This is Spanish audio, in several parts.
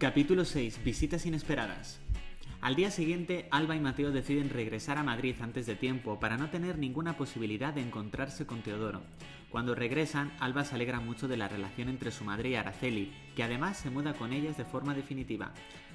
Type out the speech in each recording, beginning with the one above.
Capítulo 6. Visitas inesperadas. Al día siguiente, Alba y Mateo deciden regresar a Madrid antes de tiempo para no tener ninguna posibilidad de encontrarse con Teodoro. Cuando regresan, Alba se alegra mucho de la relación entre su madre y Araceli, que además se muda con ellas de forma definitiva.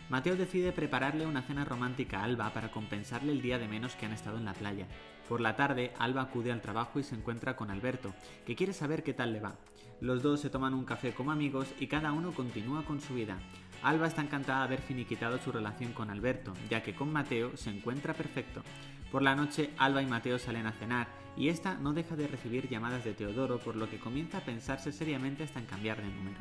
Mateo decide prepararle una cena romántica a Alba para compensarle el día de menos que han estado en la playa. Por la tarde, Alba acude al trabajo y se encuentra con Alberto, que quiere saber qué tal le va. Los dos se toman un café como amigos y cada uno continúa con su vida. Alba está encantada de haber finiquitado su relación con Alberto, ya que con Mateo se encuentra perfecto. Por la noche, Alba y Mateo salen a cenar y esta no deja de recibir llamadas de Teodoro, por lo que comienza a pensarse seriamente hasta en cambiar de número.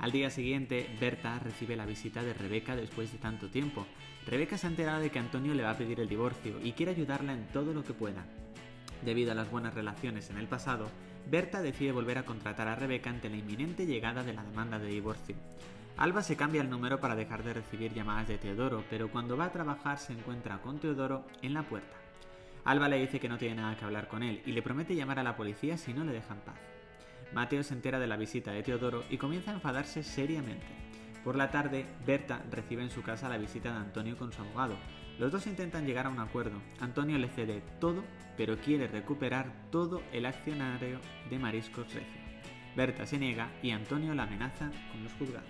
Al día siguiente, Berta recibe la visita de Rebeca después de tanto tiempo. Rebeca se ha enterado de que Antonio le va a pedir el divorcio y quiere ayudarla en todo lo que pueda. Debido a las buenas relaciones en el pasado, Berta decide volver a contratar a Rebeca ante la inminente llegada de la demanda de divorcio. Alba se cambia el número para dejar de recibir llamadas de Teodoro, pero cuando va a trabajar se encuentra con Teodoro en la puerta. Alba le dice que no tiene nada que hablar con él y le promete llamar a la policía si no le dejan paz. Mateo se entera de la visita de Teodoro y comienza a enfadarse seriamente. Por la tarde, Berta recibe en su casa la visita de Antonio con su abogado. Los dos intentan llegar a un acuerdo. Antonio le cede todo, pero quiere recuperar todo el accionario de Mariscos Recio. Berta se niega y Antonio la amenaza con los juzgados.